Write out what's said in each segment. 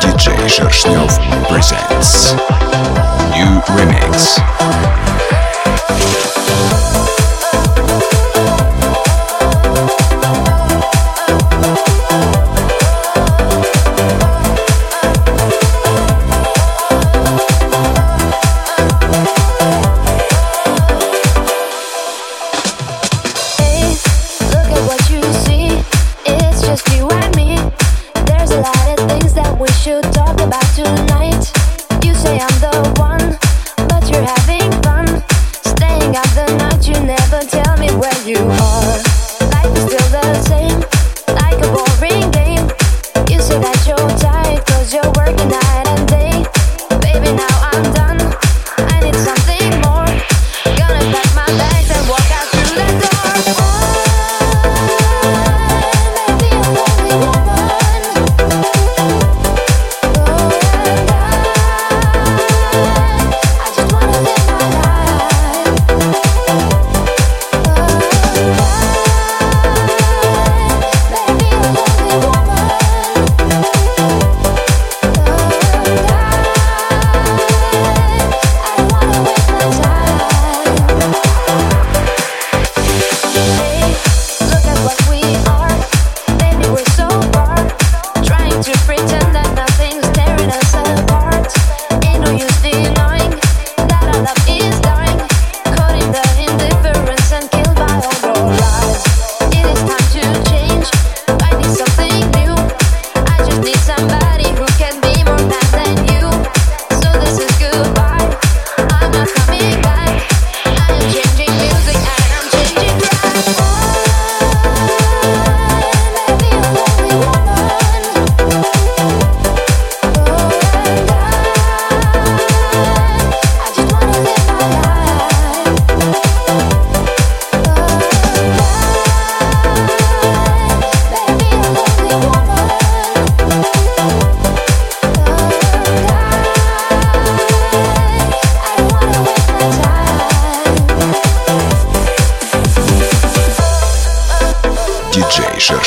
DJ Шершнев presents New Remix.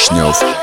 Oh.